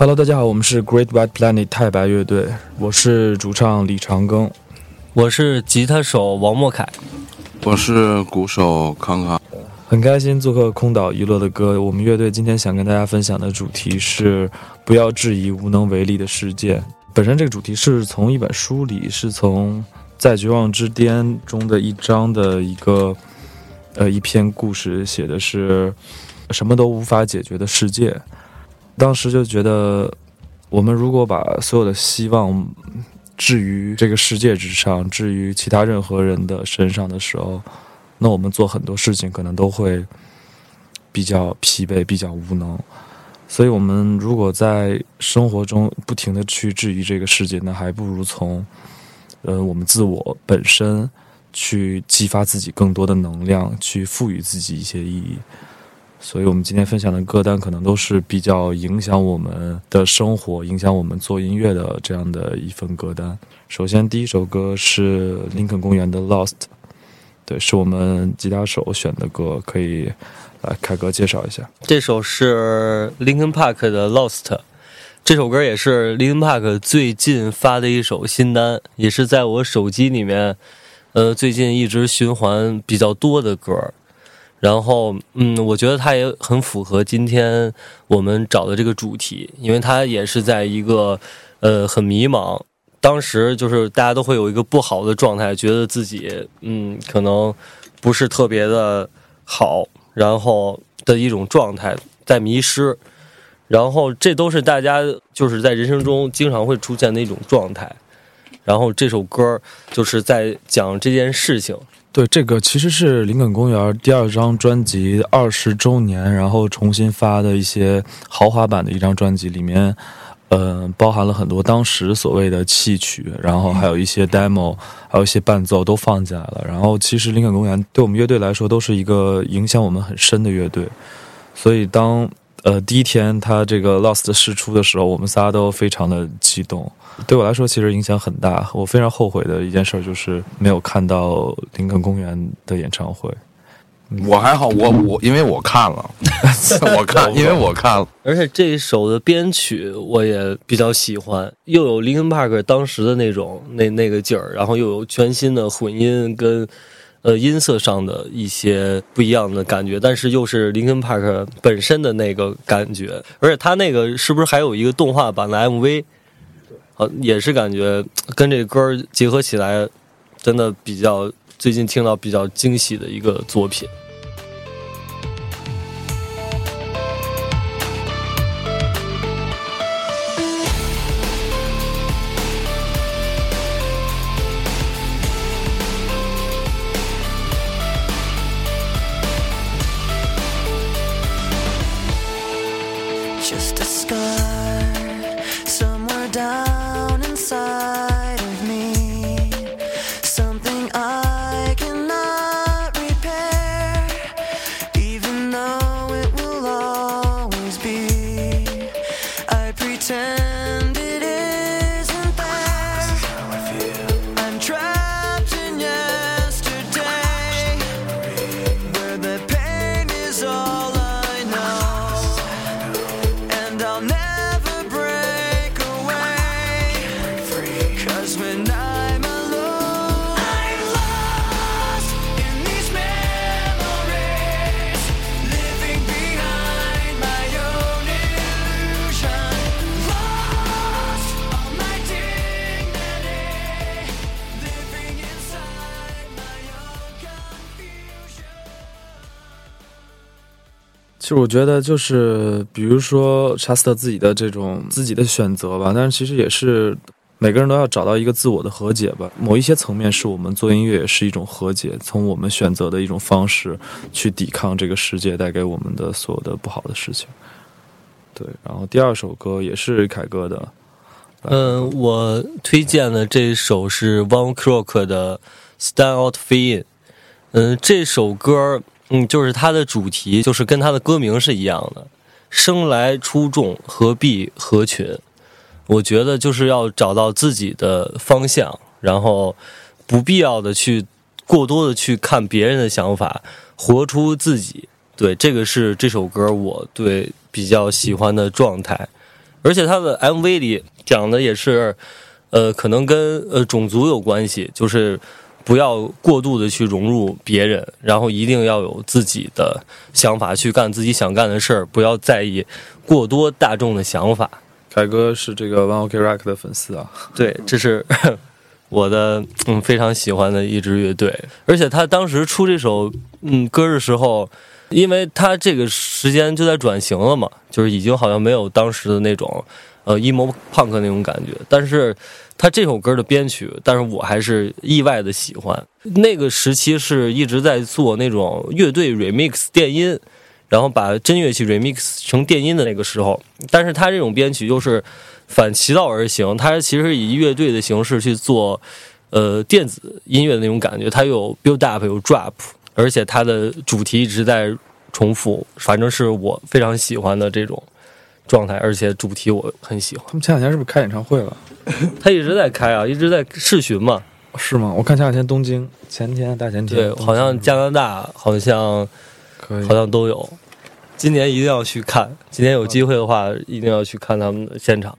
Hello，大家好，我们是 Great White Planet 太白乐队，我是主唱李长庚，我是吉他手王莫凯，我是鼓手康康，很开心做客空岛娱乐的歌。我们乐队今天想跟大家分享的主题是不要质疑无能为力的世界。本身这个主题是从一本书里，是从在绝望之巅中的一章的一个呃一篇故事，写的是什么都无法解决的世界。当时就觉得，我们如果把所有的希望置于这个世界之上，置于其他任何人的身上的时候，那我们做很多事情可能都会比较疲惫、比较无能。所以，我们如果在生活中不停的去质疑这个世界，那还不如从呃我们自我本身去激发自己更多的能量，去赋予自己一些意义。所以，我们今天分享的歌单可能都是比较影响我们的生活、影响我们做音乐的这样的一份歌单。首先，第一首歌是林肯公园的《Lost》，对，是我们吉他手选的歌，可以来凯哥介绍一下。这首是林肯 Park 的《Lost》，这首歌也是 Linkin Park 最近发的一首新单，也是在我手机里面，呃，最近一直循环比较多的歌。然后，嗯，我觉得它也很符合今天我们找的这个主题，因为它也是在一个，呃，很迷茫，当时就是大家都会有一个不好的状态，觉得自己，嗯，可能不是特别的好，然后的一种状态，在迷失，然后这都是大家就是在人生中经常会出现的一种状态，然后这首歌就是在讲这件事情。对，这个其实是林肯公园第二张专辑二十周年，然后重新发的一些豪华版的一张专辑，里面，呃，包含了很多当时所谓的戏曲，然后还有一些 demo，还有一些伴奏都放进来了。然后，其实林肯公园对我们乐队来说都是一个影响我们很深的乐队，所以当。呃，第一天他这个 Lost 试出的时候，我们仨都非常的激动。对我来说，其实影响很大。我非常后悔的一件事就是没有看到林肯公园的演唱会。我还好，我我因为我看了，我看，因为我看了。而且这一首的编曲我也比较喜欢，又有林肯 Park 当时的那种那那个劲儿，然后又有全新的混音跟。呃，音色上的一些不一样的感觉，但是又是林肯 Park 本身的那个感觉，而且它那个是不是还有一个动画版的 MV？呃，也是感觉跟这歌结合起来，真的比较最近听到比较惊喜的一个作品。就我觉得，就是比如说查斯特自己的这种自己的选择吧，但是其实也是每个人都要找到一个自我的和解吧。某一些层面是我们做音乐也是一种和解，从我们选择的一种方式去抵抗这个世界带给我们的所有的不好的事情。对，然后第二首歌也是凯哥的，嗯，我推荐的这首是 One Crook 的《Stand Out In》。嗯，这首歌，嗯，就是它的主题，就是跟它的歌名是一样的，“生来出众，何必合群”。我觉得就是要找到自己的方向，然后不必要的去过多的去看别人的想法，活出自己。对，这个是这首歌我对比较喜欢的状态，而且它的 MV 里讲的也是，呃，可能跟呃种族有关系，就是不要过度的去融入别人，然后一定要有自己的想法去干自己想干的事儿，不要在意过多大众的想法。凯哥是这个 One Ok Rock 的粉丝啊，对，这是 我的嗯非常喜欢的一支乐队，而且他当时出这首嗯歌的时候。因为他这个时间就在转型了嘛，就是已经好像没有当时的那种，呃，emo punk 那种感觉。但是，他这首歌的编曲，但是我还是意外的喜欢。那个时期是一直在做那种乐队 remix 电音，然后把真乐器 remix 成电音的那个时候。但是他这种编曲又是反其道而行，他其实以乐队的形式去做，呃，电子音乐的那种感觉。他有 build up，有 drop。而且它的主题一直在重复，反正是我非常喜欢的这种状态。而且主题我很喜欢。他们前两天是不是开演唱会了？他一直在开啊，一直在试巡嘛。是吗？我看前两天东京，前天大前天，对，好像加拿大好像好像都有。今年一定要去看，今年有机会的话，一定要去看他们的现场。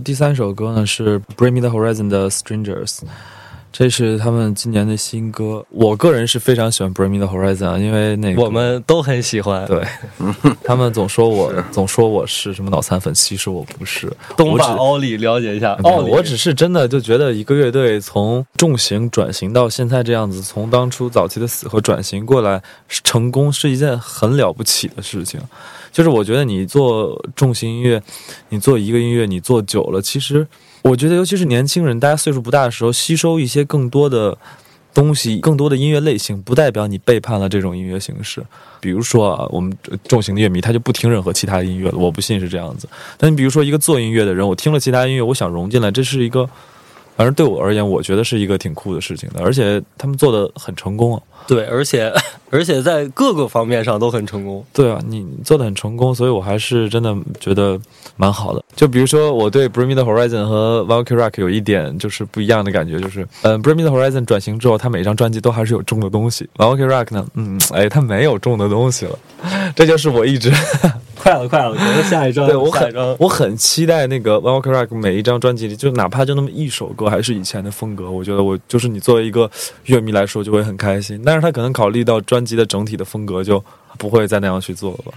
后第三首歌呢是《Bring Me the Horizon》的《Strangers》，这是他们今年的新歌。我个人是非常喜欢《Bring Me the Horizon》啊，因为那个我们都很喜欢。对，他们总说我总说我是什么脑残粉，其实我不是。东把奥利了解一下，奥利，我只是真的就觉得一个乐队从重型转型到现在这样子，从当初早期的死和转型过来成功，是一件很了不起的事情。就是我觉得你做重型音乐，你做一个音乐，你做久了，其实我觉得，尤其是年轻人，大家岁数不大的时候，吸收一些更多的东西，更多的音乐类型，不代表你背叛了这种音乐形式。比如说啊，我们重型的乐迷他就不听任何其他音乐了，我不信是这样子。但你比如说一个做音乐的人，我听了其他音乐，我想融进来，这是一个，反正对我而言，我觉得是一个挺酷的事情的，而且他们做的很成功啊。对，而且 而且在各个方面上都很成功。对啊，你做的很成功，所以我还是真的觉得蛮好的。就比如说，我对 Bring Me the Horizon 和 v a l k y Rock 有一点就是不一样的感觉，就是嗯，Bring Me the Horizon 转型之后，他每张专辑都还是有重的东西。v a l k y Rock 呢，嗯，哎，他没有重的东西了。这就是我一直快了，快了，觉得下一张，对我很我很期待那个 One Ok Rock 每一张专辑里，就哪怕就那么一首歌，还是以前的风格，我觉得我就是你作为一个乐迷来说就会很开心。但是他可能考虑到专辑的整体的风格，就不会再那样去做了吧。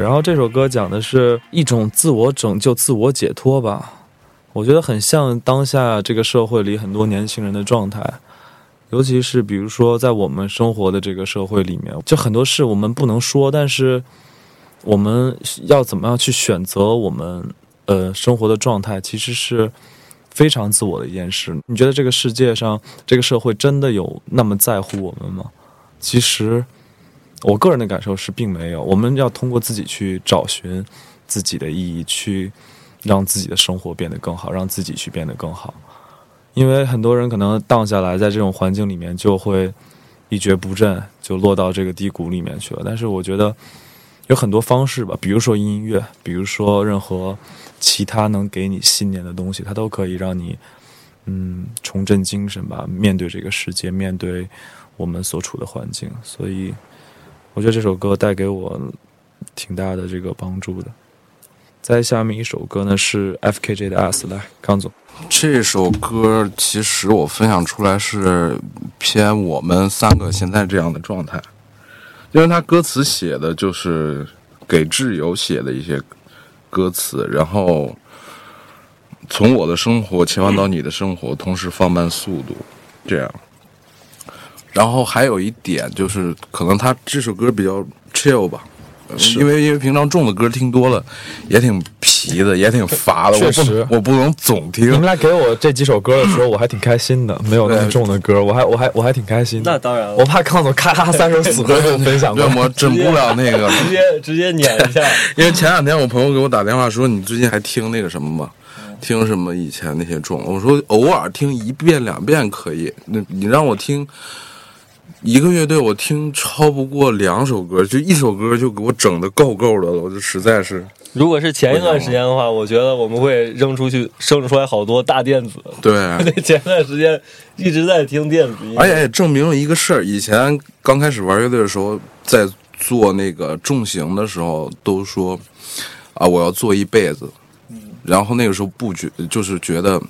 然后这首歌讲的是一种自我拯救、自我解脱吧，我觉得很像当下这个社会里很多年轻人的状态，尤其是比如说在我们生活的这个社会里面，就很多事我们不能说，但是我们要怎么样去选择我们呃生活的状态，其实是非常自我的一件事。你觉得这个世界上这个社会真的有那么在乎我们吗？其实。我个人的感受是，并没有。我们要通过自己去找寻自己的意义，去让自己的生活变得更好，让自己去变得更好。因为很多人可能荡下来，在这种环境里面就会一蹶不振，就落到这个低谷里面去了。但是我觉得有很多方式吧，比如说音乐，比如说任何其他能给你信念的东西，它都可以让你嗯重振精神吧，面对这个世界，面对我们所处的环境。所以。我觉得这首歌带给我挺大的这个帮助的。再下面一首歌呢是 F.K.J 的《Us》，来，康总。这首歌其实我分享出来是偏我们三个现在这样的状态，因为他歌词写的就是给挚友写的一些歌词，然后从我的生活切换到你的生活，同时放慢速度，这样。然后还有一点就是，可能他这首歌比较 chill 吧，因为因为平常重的歌听多了，也挺皮的，也挺乏的。我确实不我不能总听你。们俩给我这几首歌的时候，我还挺开心的，没有那么重的歌，我还我还我还挺开心的。那当然了我怕康总咔咔三首死歌给我分享。我整不了那个，直接直接撵一下。因为前两天我朋友给我打电话说，你最近还听那个什么吗？听什么以前那些重？我说偶尔听一遍两遍可以，那你让我听一个乐队，我听超不过两首歌，就一首歌就给我整的够够的了，我就实在是如果是前一段时间的话，我觉得我们会扔出去，生出来好多大电子。对。对，前段时间一直在听电子音乐，而且也证明了一个事儿，以前刚开始玩乐队的时候，在做那个重型的时候，都说啊，我要做一辈子。然后那个时候不觉，就是觉得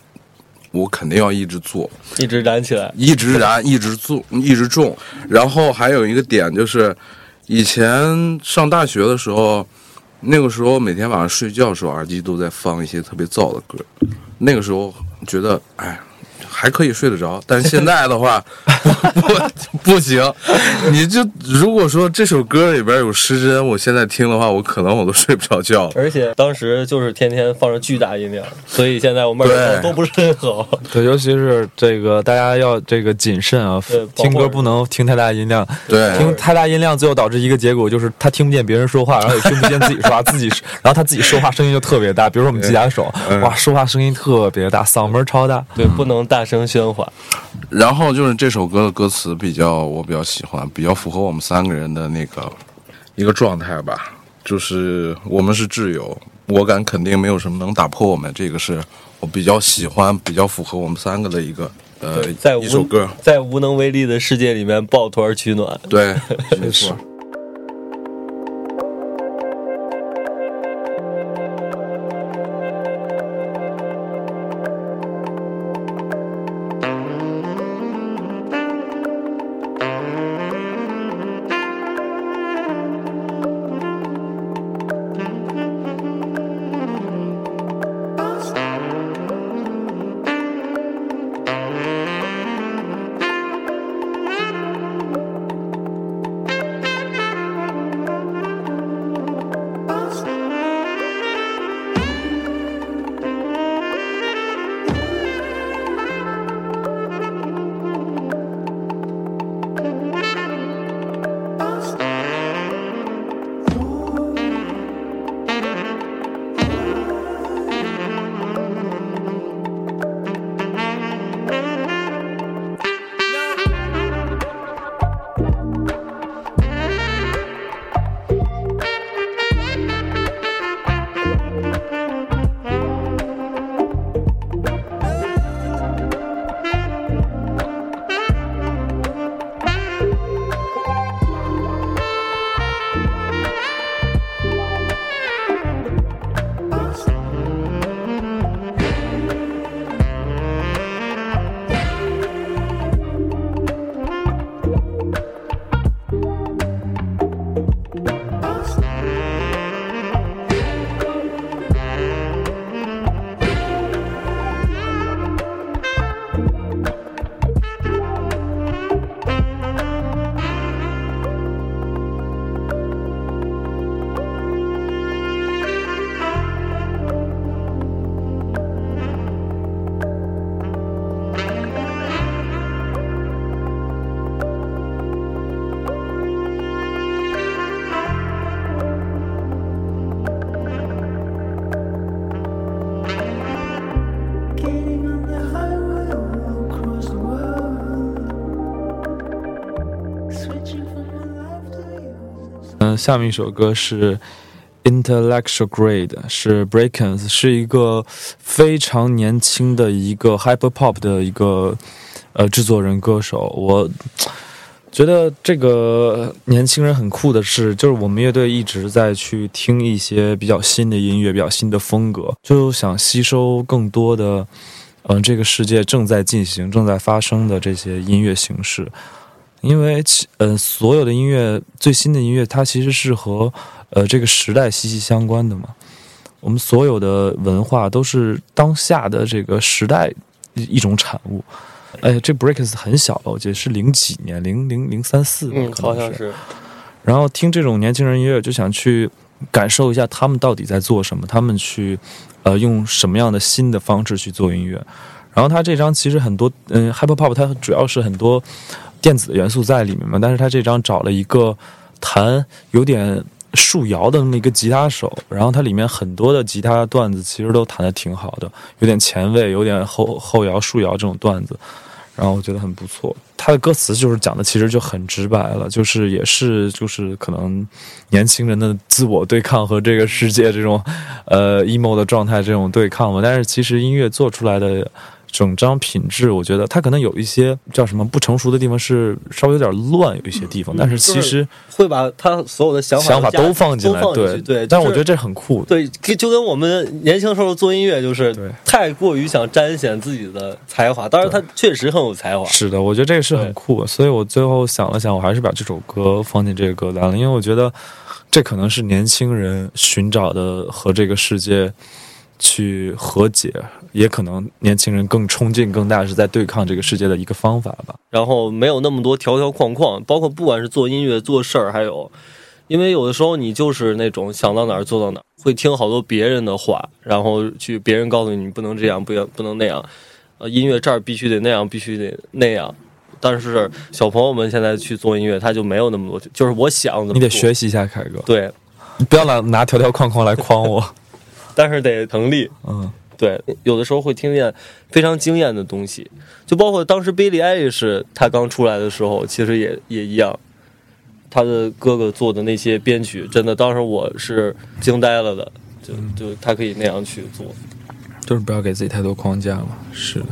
我肯定要一直做，一直燃起来。一直燃，一直做，一直种。然后还有一个点就是，以前上大学的时候，那个时候每天晚上睡觉的时候，耳机都在放一些特别燥的歌。那个时候觉得，哎，还可以睡得着。但是现在的话，不不行。你就如果说这首歌里边有失真，我现在听的话，我可能我都睡不着觉。而且当时就是天天放着巨大音量，所以现在我们耳朵对都不是很好。对，尤其是这个大家要这个谨慎啊听歌不能听太大音量。对听太大音量，最后导致一个结果就是他听不见别人说话，然后也听不见自己说话，自己 然后他自己说话声音就特别大。比如说我们吉他手，嗯哇，说话声音特别大，嗓门超大。对，不能大声喧哗。然后就是这首歌的歌词比较我比较喜欢，比较符合我们三个人的那个一个状态吧。就是我们是挚友，我敢肯定没有什么能打破我们，这个是我比较喜欢、比较符合我们三个的一个呃，在一首歌。在无能为力的世界里面抱团取暖。对，没错。下面一首歌是 Intellectual Grade，是 breakens 是一个非常年轻的一个 Hyper Pop 的一个呃制作人歌手。我觉得这个年轻人很酷的是，就是我们乐队一直在去听一些比较新的音乐，比较新的风格，就想吸收更多的，嗯、这个世界正在进行、正在发生的这些音乐形式。因为其呃，所有的音乐最新的音乐，它其实是和呃这个时代息息相关的嘛。我们所有的文化都是当下的这个时代一一种产物。哎，这 Breakers 很小了，我记得是零几年，零零零三四，嗯，好像是。然后听这种年轻人音乐，就想去感受一下他们到底在做什么，他们去呃用什么样的新的方式去做音乐。然后他这张其实很多，嗯，Hyper Pop 它主要是很多电子的元素在里面嘛，但是他这张找了一个弹有点树摇的那么一个吉他手，然后它里面很多的吉他段子其实都弹得挺好的，有点前卫，有点后后摇、树摇这种段子。然后我觉得很不错。他的歌词就是讲的其实就很直白了，就是也是就是可能年轻人的自我对抗和这个世界这种呃 emo 的状态这种对抗嘛。但是其实音乐做出来的整张品质，我觉得它可能有一些叫什么不成熟的地方，是稍微有点乱，有一些地方。但是其实会把他所有的想法想法都放进来，对对。但是但我觉得这很酷。对，就就跟我们年轻时候做音乐，就是太过于想彰显自己的才华。当然，他确实很有才华。是的，我觉得这个是很酷，所以我最后想了想，我还是把这首歌放进这个歌单了，因为我觉得这可能是年轻人寻找的和这个世界去和解，也可能年轻人更冲劲更大，是在对抗这个世界的一个方法吧。然后没有那么多条条框框，包括不管是做音乐、做事儿，还有，因为有的时候你就是那种想到哪儿做到哪儿，会听好多别人的话，然后去别人告诉你你不能这样，不要不能那样，呃，音乐这儿必须得那样，必须得那样。但是小朋友们现在去做音乐，他就没有那么多，就是我想怎么你得学习一下凯哥，对，你不要老拿条条框框来框我。但是得成立。嗯，对，有的时候会听见非常惊艳的东西，就包括当时 Billie Eilish 他刚出来的时候，其实也也一样，他的哥哥做的那些编曲，真的当时我是惊呆了的，就就他可以那样去做。就是不要给自己太多框架嘛。是的。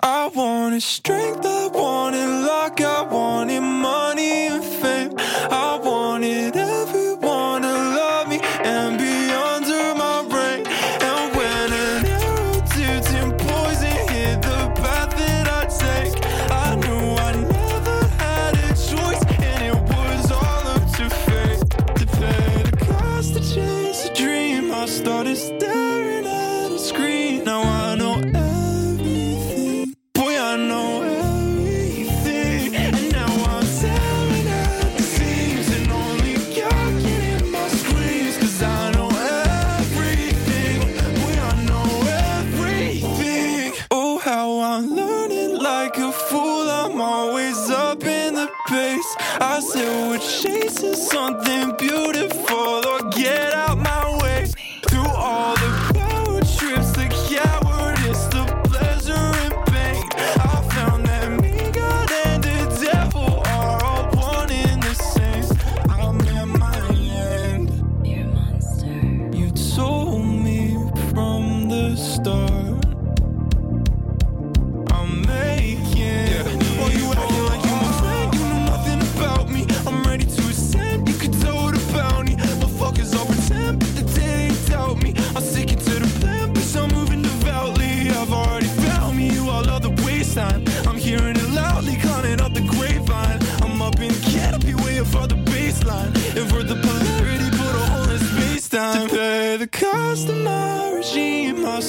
I wanted strength, I wanted luck, I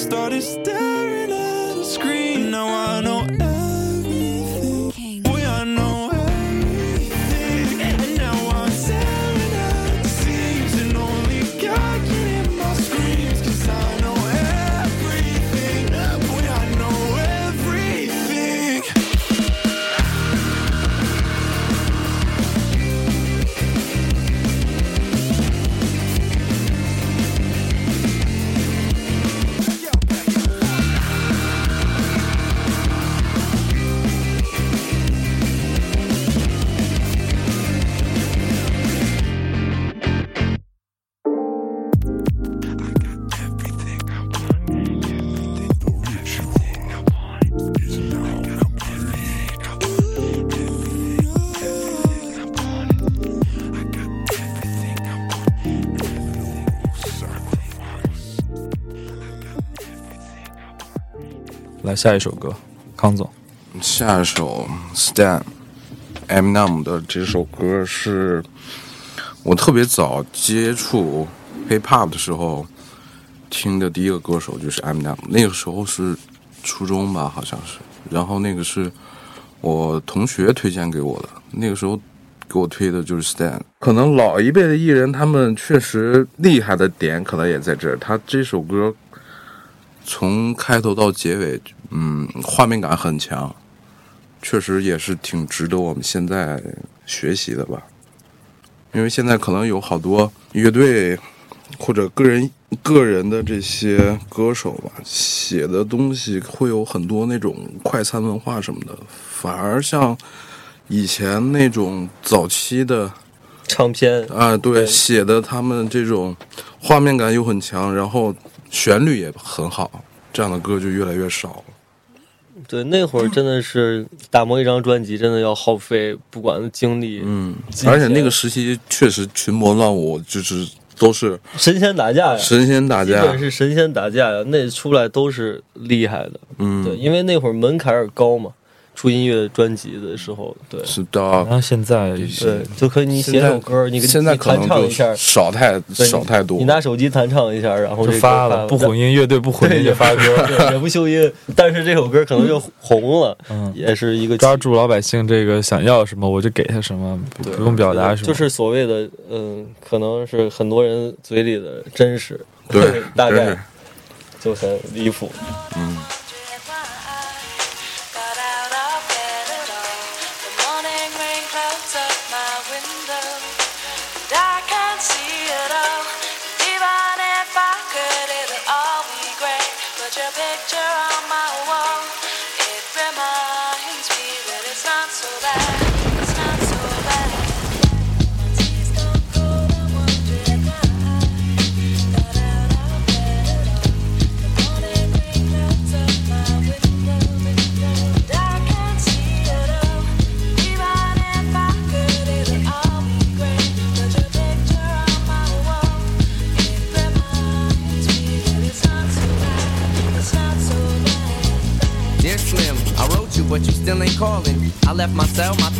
started staring 下一首歌，康总。下一首 Stan Eminem 的这首歌是我特别早接触 hip hop 的时候听的第一个歌手，就是 Eminem。那个时候是初中吧，好像是。然后那个是我同学推荐给我的，那个时候给我推的就是 Stan。可能老一辈的艺人，他们确实厉害的点可能也在这儿。他这首歌从开头到结尾，嗯，画面感很强。确实也是挺值得我们现在学习的吧，因为现在可能有好多乐队或者个人个人的这些歌手吧，写的东西会有很多那种快餐文化什么的，反而像以前那种早期的唱片啊，对，对写的他们这种画面感又很强，然后旋律也很好，这样的歌就越来越少了。对，那会儿真的是打磨一张专辑，真的要耗费不管精力，嗯而且那个时期确实群魔乱舞，就是都是神仙打架呀，神仙打架基本，是神仙打架呀，那出来都是厉害的。嗯，对，因为那会儿门槛儿高嘛，出音乐专辑的时候，对。是的。然。后现在对，就可以你写首歌，你给现在弹可能就唱一下，少太少太多。你，拿手机弹唱一下，然后就发了，不混音乐队不混音就发歌，对也不修音，但是这首歌可能就红了，嗯，也是一个抓住老百姓这个想要什么我就给他什么，不不用表达什么，就是所谓的嗯，可能是很多人嘴里的真实，对，大概就很离谱。嗯，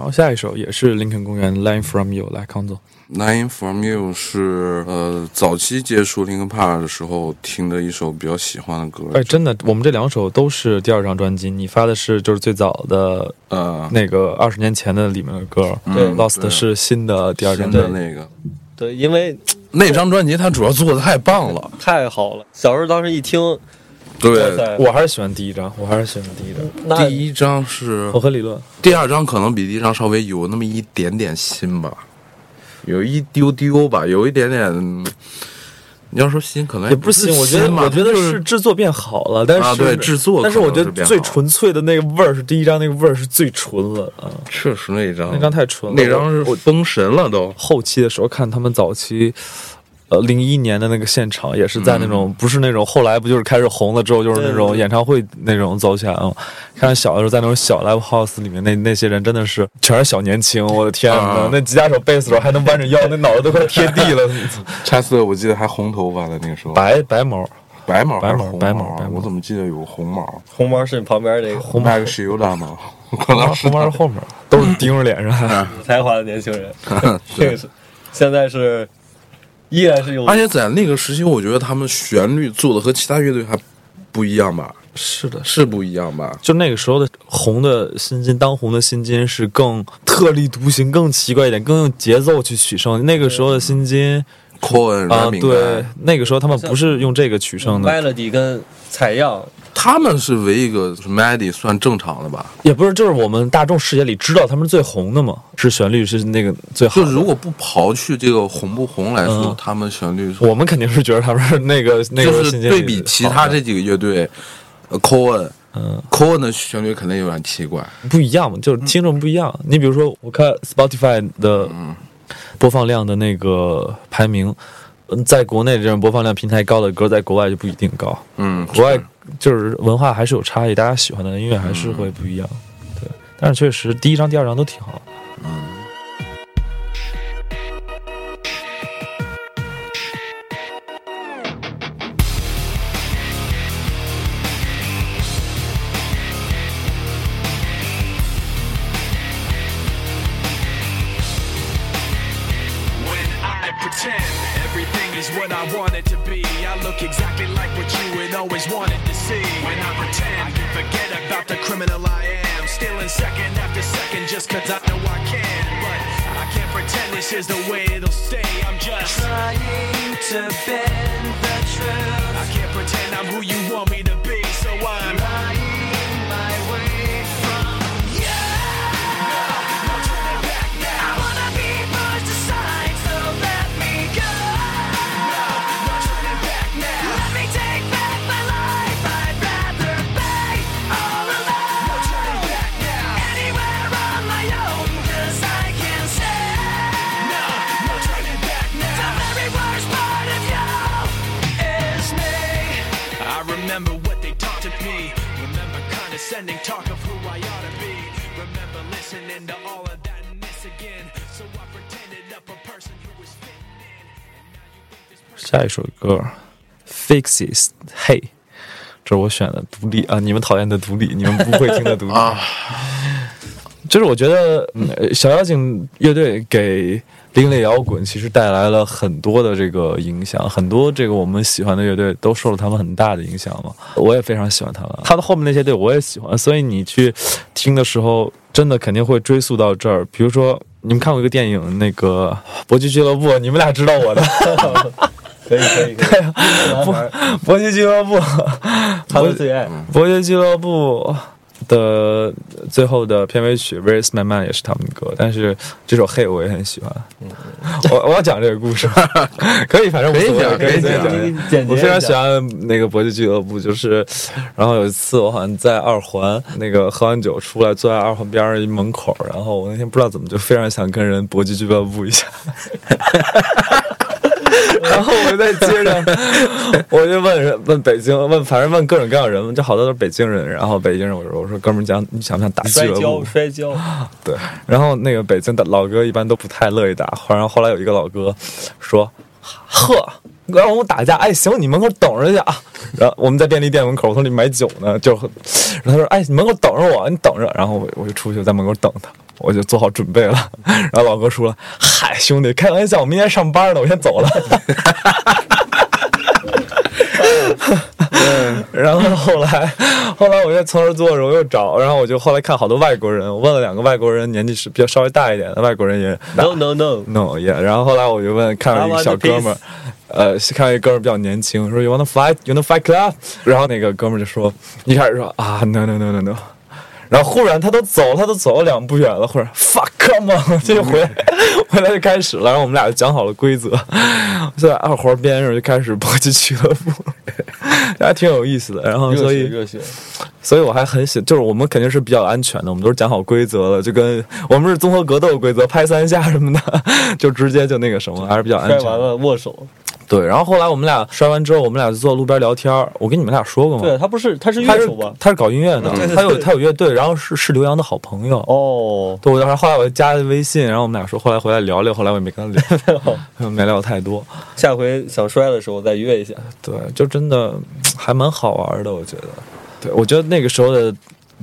然后下一首也是林肯公园《Line from You》，来康总。Line from You 是呃早期接触 Linkin Park 的时候听的一首比较喜欢的歌。哎，真的，我们这两首都是第二张专辑，你发的是就是最早的呃，那个二十年前的里面的歌，对，Lost 是新的第二张专辑。的那个对，因为那张专辑，它主要做的太棒了。太好了，小时候当时一听，哇对，我还是喜欢第一张，我还是喜欢第一张。第一张是我和理论，第二张可能比第一张稍微有那么一点点新吧，有一丢丢吧，有一点点。嗯你要说新，可能也不新，我觉得吧我觉得是制作变好了，但是、啊对制作但是我觉得最纯粹的那个味儿是第一张那个味儿是最纯了啊，确实那一张那张太纯了，那张是我封神了都。后期的时候看他们早期。呃，零一年的那个现场也是在那种、不是那种后来不就是开始红了之后就是那种演唱会那种走起来啊。看小的时候在那种小 live house 里面，那那些人真的是全是小年轻，我的天呐！啊那吉他手、贝斯手还能弯着腰，那脑袋都快贴地了，查斯特我记得还红头发的那个时候，白白毛。白毛白毛还是红白毛白毛啊我怎么记得有个红毛？红毛是你旁边那个红麦克西尤达吗？可能是红毛 是后面，都是盯着脸上。有 才华的年轻人，这个是现在是依然是有而且在那个时期，我觉得他们旋律做的和其他乐队还不一样吧？是的，是不一样吧？就那个时候的红的新金，当红的新金是更特立独行、更奇怪一点，更用节奏去取胜。那个时候的新金 Cohen 啊、对，那个时候他们不是用这个取胜的，melody 跟采样，他们是唯一一个是 Melody 算正常的吧？也不是，就是我们大众视野里知道他们是最红的嘛，是旋律是那个最好的。就如果不刨去这个红不红来说，嗯他们旋律我们肯定是觉得他们是那个 那个对比其他这几个乐队，呃，Cohen。嗯 Cohen 的旋律肯定有点奇怪，不一样嘛，就是听众不一样。你比如说，我看 Spotify 的播放量的那个排名，嗯，在国内这种播放量平台高的歌，在国外就不一定高。嗯，国外就是文化还是有差异，大家喜欢的音乐还是会不一样。对，但是确实第一张、第二张都挺好。When cause I know I can. But I can't pretend this is the way it'll stay. I'm just trying to bend the truth. I can't pretend I'm who you want me to 下一首歌，Fixes Hey，这是我选的独立啊，你们讨厌的独立，你们不会听的独立啊。就是我觉得，小妖精乐队给另类摇滚其实带来了很多的这个影响，很多这个我们喜欢的乐队都受了他们很大的影响嘛。我也非常喜欢他们，他的后面那些队我也喜欢，所以你去听的时候，真的肯定会追溯到这儿。比如说，你们看过一个电影，那个《搏击俱乐部》，你们俩知道我的。可以可以可以，男孩搏击俱乐部，他的最爱，搏击俱乐部的最后的片尾曲《Where Is My Man》也是他们的歌，但是这首《Hey》我也很喜欢。我我要讲这个故事，可以，反正可以讲可以讲。我非常喜欢那个搏击俱乐部，就是，然后有一次我好像在二环那个喝完酒出来，坐在二环边上一门口，然后我那天不知道怎么就非常想跟人搏击俱乐部一下。然后我就在街上，我就问人问北京问，反正问各种各样的人，就好多都是北京人。然后北京人我说我说哥们儿讲你想不想打俱摔跤？摔跤，对，然后那个北京的老哥一般都不太乐意打，然后后来有一个老哥说：“呵，让我们打架，哎，行，你门口等着去啊。”然后我们在便利店门口，我从里买酒呢，就，然后他说：“哎，你门口等着我，你等着。”然后我我就出去在门口等他，我就做好准备了。然后老哥说了：“嗨，兄弟，开玩笑，我明天上班呢，我先走了。”然后后来，后来我就从这坐着，我又找，然后我就后来看好多外国人，我问了两个外国人，年纪是比较稍微大一点的外国人也 No no no，no 也，然后后来我就问，看到一个小哥们儿，呃，看到一个哥们儿比较年轻，说 You wanna fight? You wanna fight club？然后那个哥们儿就说，一开始说啊 No no no no no，然后忽然他都走，他都走了两步远了，忽然 Fuck come on，这 就回来，回来就开始了，然后我们俩就讲好了规则，就在二环边上就开始搏击俱乐部，还挺有意思的。然后所以热血，所以我还很喜，就是我们肯定是比较安全的，我们都是讲好规则了，就跟我们是综合格斗规则，拍三下什么的，就直接就那个什么，还是比较安全。摔完了握手。对，然后后来我们俩摔完之后，我们俩就坐路边聊天儿。我跟你们俩说过吗？对他不是他是他是乐手吧？他是搞音乐的，他有他有乐队，然后是是刘洋的好朋友。哦，对，我然后后来我就加了微信，然后我们俩说后来回来聊聊，后来我也没跟他聊，没聊太多。下回想摔的时候再约一下。对，就真的还蛮好玩的，我觉得。对，我觉得那个时候的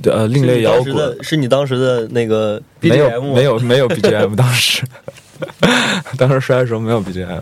呃另类摇滚是你当时的那个没有 BGM 吗没有没有 BGM，当时 当时摔的时候没有 BGM。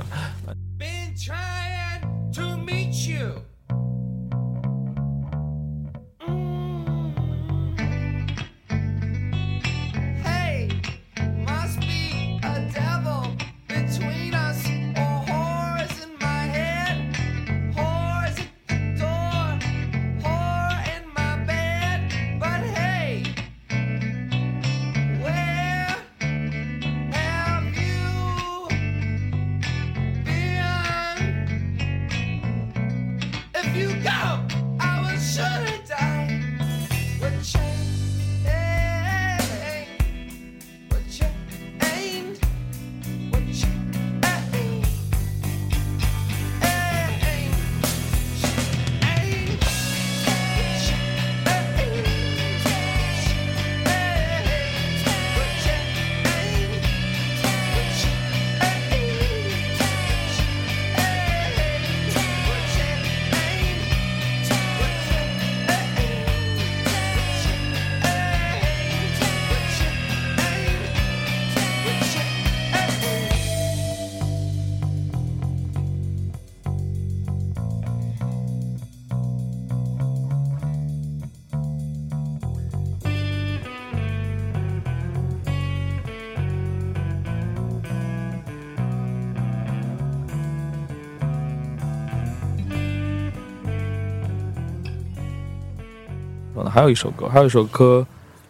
还有一首歌，还有一首歌，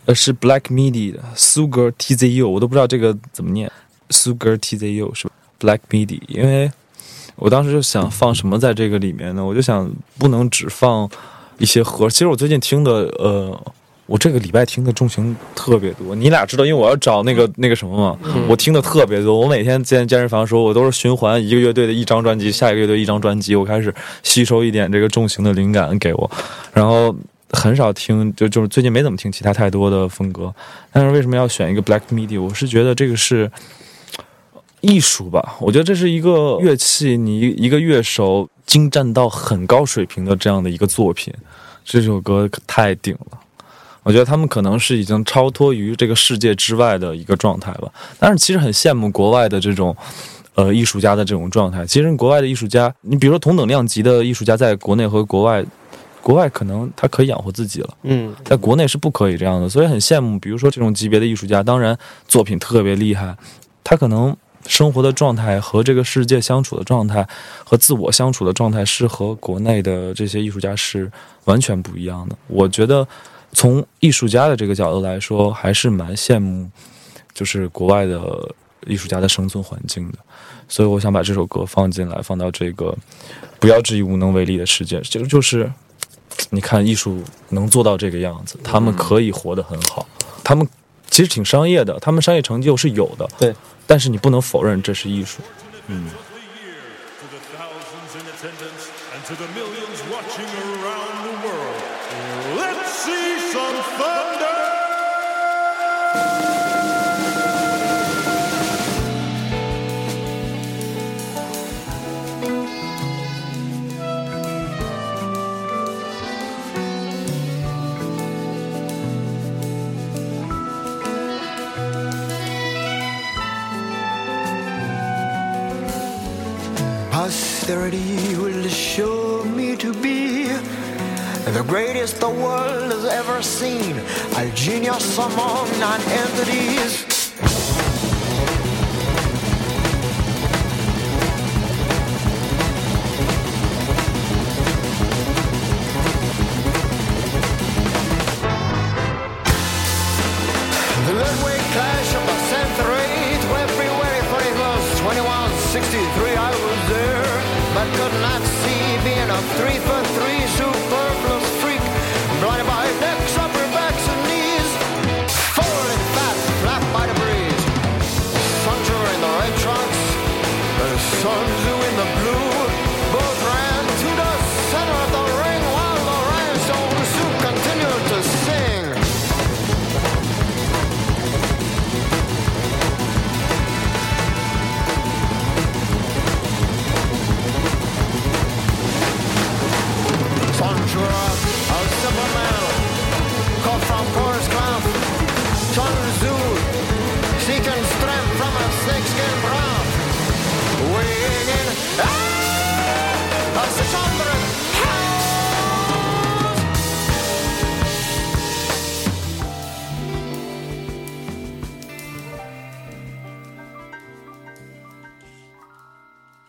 呃，是 Black Midi 的 Sugar TZU，我都不知道这个怎么念，Sugar TZU 是吧？Black Midi，因为我当时就想放什么在这个里面呢？我就想不能只放一些和，其实我最近听的，呃。我这个礼拜听的重型特别多，你俩知道，因为我要找那个那个什么嘛，我听的特别多。我每天健健身房的时候，我都是循环一个乐队的一张专辑，下一个乐队一张专辑，我开始吸收一点这个重型的灵感给我，然后很少听，就就是最近没怎么听其他太多的风格。但是为什么要选一个 Black Midi？我是觉得这个是艺术吧，我觉得这是一个乐器，你一个乐手精湛到很高水平的这样的一个作品。这首歌可太顶了。我觉得他们可能是已经超脱于这个世界之外的一个状态吧。但是其实很羡慕国外的这种，呃，艺术家的这种状态。其实国外的艺术家，你比如说同等量级的艺术家，在国内和国外，国外可能他可以养活自己了，嗯，在国内是不可以这样的。所以很羡慕，比如说这种级别的艺术家，当然作品特别厉害，他可能生活的状态和这个世界相处的状态和自我相处的状态是和国内的这些艺术家是完全不一样的。我觉得。从艺术家的这个角度来说，还是蛮羡慕，就是国外的艺术家的生存环境的。所以我想把这首歌放进来，放到这个不要质疑无能为力的世界。这个就是，你看艺术能做到这个样子，他们可以活得很好，他们其实挺商业的，他们商业成就是有的，对，但是你不能否认这是艺术，嗯。To the 30 will show me to be the greatest the world has ever seen. A genius among non-entities. Three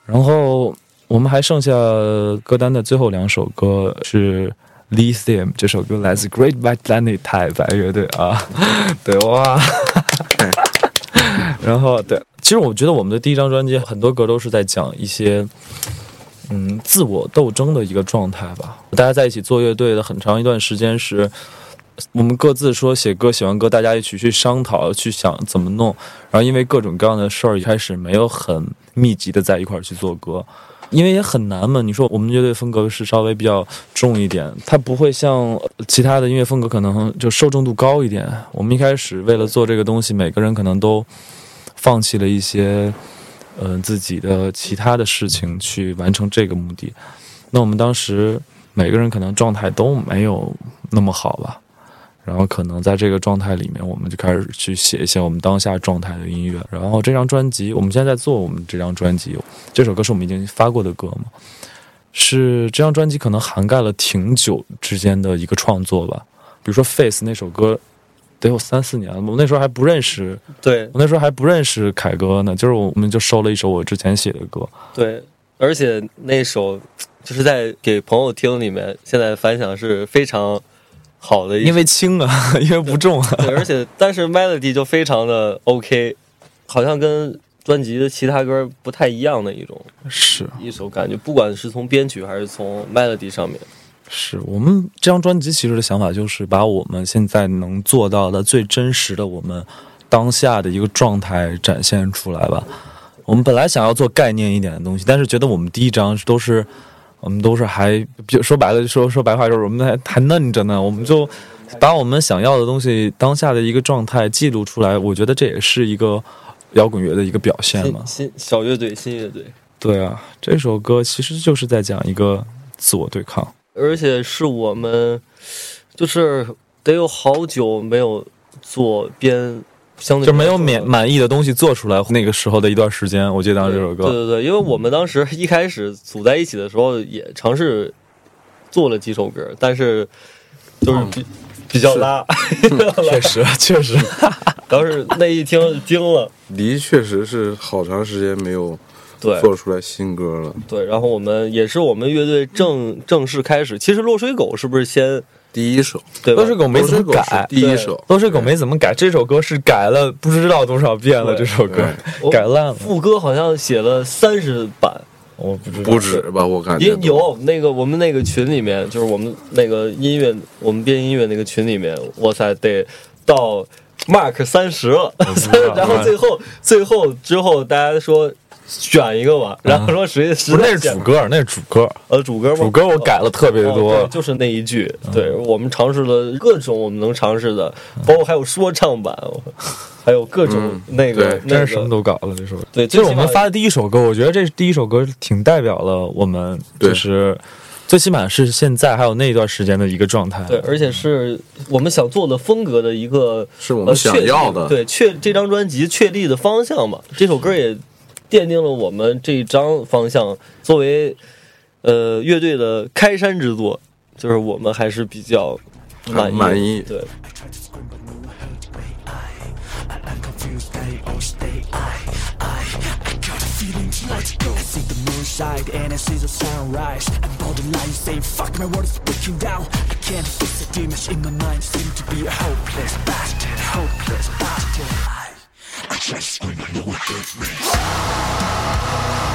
然后我们还剩下歌单的最后两首歌是 Lithium 这首歌来自 Great White Planet 太白乐队啊，对哇，然后对，其实我觉得我们的第一张专辑很多歌都是在讲一些。嗯，自我斗争的一个状态吧。大家在一起做乐队的很长一段时间是，我们各自说写歌，写完歌大家一起去商讨，去想怎么弄。然后因为各种各样的事儿，一开始没有很密集的在一块儿去做歌，因为也很难嘛。你说我们乐队风格是稍微比较重一点，它不会像其他的音乐风格可能就受众度高一点。我们一开始为了做这个东西，每个人可能都放弃了一些。嗯、自己的其他的事情去完成这个目的。那我们当时每个人可能状态都没有那么好吧，然后可能在这个状态里面，我们就开始去写一些我们当下状态的音乐。然后这张专辑，我们现在在做我们这张专辑，这首歌是我们已经发过的歌嘛，是这张专辑可能涵盖了挺久之间的一个创作吧。比如说《Face》那首歌。得有三四年了，我那时候还不认识，对。我那时候还不认识凯哥呢，就是我们就收了一首我之前写的歌，对，而且那首就是在给朋友听里面，现在反响是非常好的，因为轻啊，因为不重啊，对，而且但是 melody 就非常的 OK，好像跟专辑的其他歌不太一样的一种是。一首感觉，不管是从编曲还是从 melody 上面。是我们这张专辑其实的想法就是把我们现在能做到的最真实的我们当下的一个状态展现出来吧。我们本来想要做概念一点的东西，但是觉得我们第一张都是我们都是还说白了说说白话就是我们还还嫩着呢，我们就把我们想要的东西当下的一个状态记录出来。我觉得这也是一个摇滚乐的一个表现嘛。新小乐队，新乐队。对啊，这首歌其实就是在讲一个自我对抗。而且是我们，就是得有好久没有做编，相对就没有满满意的东西做出来。那个时候的一段时间，我记得当时这首歌，对对对，因为我们当时一开始组在一起的时候，也尝试做了几首歌，但是就是比、比较拉，确实确实，当时那一听惊了，离确实是好长时间没有。对，做出来新歌了。对，然后我们也是我们乐队正正式开始。其实落水狗是不是先第一首？对，落水狗没怎么改。第一首，落水狗没怎么改。这首歌是改了不知道多少遍了。这首歌改烂了。副歌好像写了三十版，我不知不止吧？我感觉也有那个我们那个群里面，就是我们那个音乐，我们编音乐那个群里面，哇塞，得到 mark 三十了。然后最后最后之后，大家说。选一个吧，然后说谁谁不是那是主歌，那是主歌，呃，主歌吗？主歌我改了特别多，哦、就是那一句。对我们尝试了各种我们能尝试的，包括还有说唱版，还有各种那个，嗯、真是什么都搞了。这首对，这是我们发的第一首歌，我觉得这第一首歌挺代表了我们，就是最起码是现在还有那一段时间的一个状态。对，而且是我们想做的风格的一个，是我们想要的。对，确这张专辑确立的方向嘛，这首歌也。奠定了我们这一张方向。作为呃乐队的开山之作，就是我们还是比较满意。满意对，see the moonshine and I see the sunrise. And all the lights say fuck my world is breaking down. I can't fix the image in my mind Seem to be a hopeless bastard Hopeless bastard. I, I just scream I know it means. So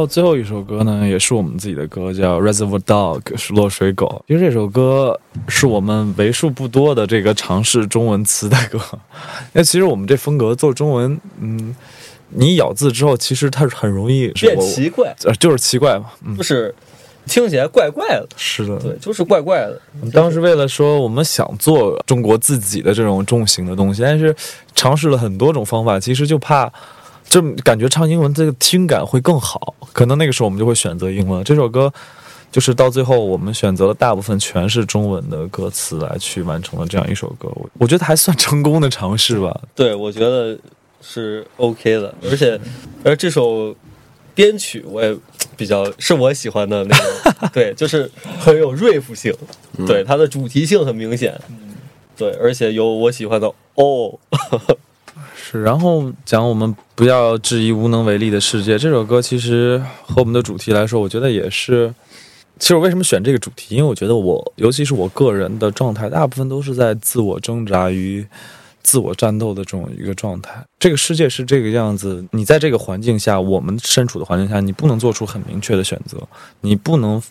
后最后一首歌呢，也是我们自己的歌，叫《Reservoir Dog》，是落水狗。其实这首歌是我们为数不多的这个尝试中文词的歌，因为其实我们这风格做中文，嗯，你咬字之后，其实它是很容易变奇怪，呃，就是奇怪嘛，嗯就，是听起来怪怪的。是的，对，就是怪怪的。当时为了说我们想做中国自己的这种重型的东西，但是尝试了很多种方法，其实就怕，就感觉唱英文这个听感会更好，可能那个时候我们就会选择英文。这首歌就是到最后我们选择了大部分全是中文的歌词来去完成了这样一首歌，我我觉得还算成功的尝试吧。对，我觉得是 OK 的，而且而这首编曲我也比较是我喜欢的那种，对，就是很有瑞服性，对，它的主题性很明显，对，而且有我喜欢的哦，然后讲我们不要质疑无能为力的世界这首歌，其实和我们的主题来说，我觉得也是。其实我为什么选这个主题？因为我觉得我，尤其是我个人的状态，大部分都是在自我挣扎与自我战斗的这种一个状态。这个世界是这个样子，你在这个环境下，我们身处的环境下，你不能做出很明确的选择，你不能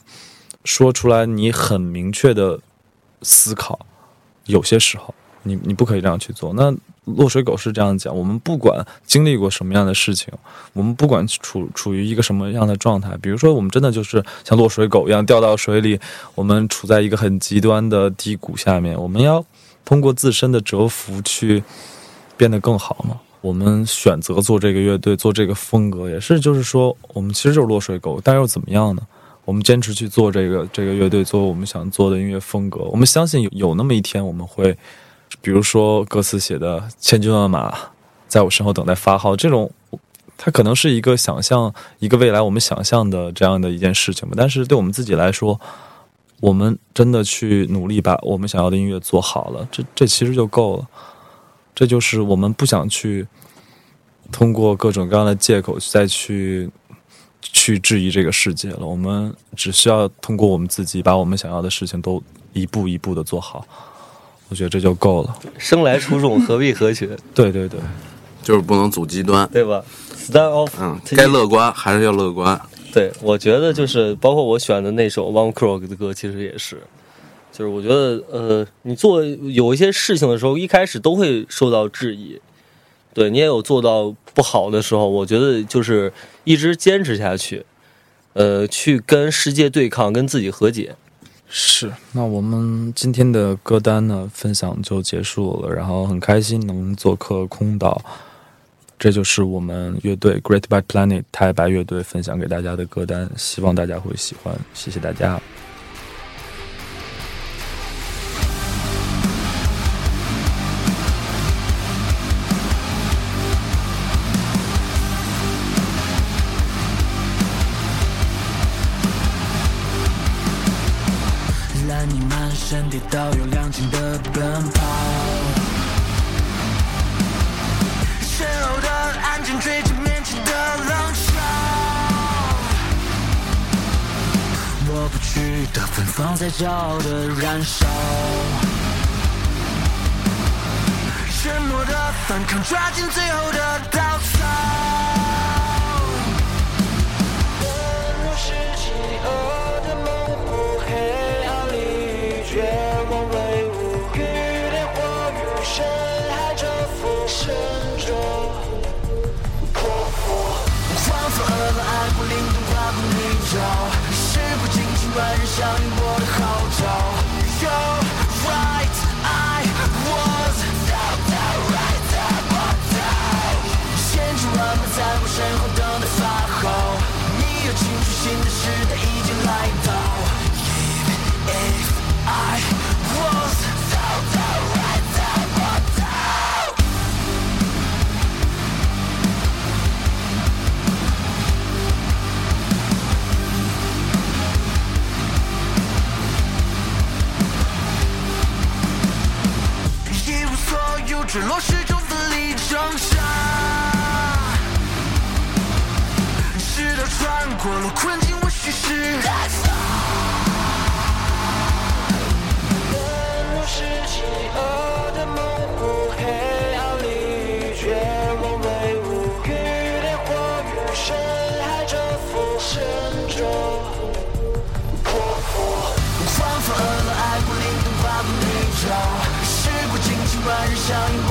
说出来你很明确的思考。有些时候，你你不可以这样去做。那落水狗是这样讲，我们不管经历过什么样的事情，我们不管处处于一个什么样的状态，比如说我们真的就是像落水狗一样掉到水里，我们处在一个很极端的低谷下面，我们要通过自身的蛰伏去变得更好嘛。我们选择做这个乐队，做这个风格，也是就是说，我们其实就是落水狗，但又怎么样呢？我们坚持去做这个这个乐队，做我们想做的音乐风格。我们相信有有那么一天，我们会，比如说歌词写的“千军万马在我身后等待发号”这种，它可能是一个想象，一个未来我们想象的这样的一件事情吧。但是对我们自己来说，我们真的去努力把我们想要的音乐做好了，这这其实就够了。这就是我们不想去通过各种各样的借口再去去质疑这个世界了。我们只需要通过我们自己把我们想要的事情都一步一步的做好，我觉得这就够了。生来出众，何必合群，对对对，就是不能走极端。对吧？Stand off，嗯，该乐观还是要乐观。对，我觉得就是包括我选的那首 One Crook 的歌，其实也是，就是我觉得呃，你做有一些事情的时候，一开始都会受到质疑，对你也有做到不好的时候。我觉得就是一直坚持下去，呃，去跟世界对抗，跟自己和解。是，那我们今天的歌单呢分享就结束了，然后很开心能做客空岛，这就是我们乐队 Great Bad Planet 太白乐队分享给大家的歌单，希望大家会喜欢，谢谢大家。身，跌倒又踉跄的奔跑。身后的安静追着面前的浪潮。抹不去的芬芳在骄傲的燃烧。沉默的反抗，抓紧最后的情坠落始终奋力挣扎。直到穿过了困境，我蓄势 shine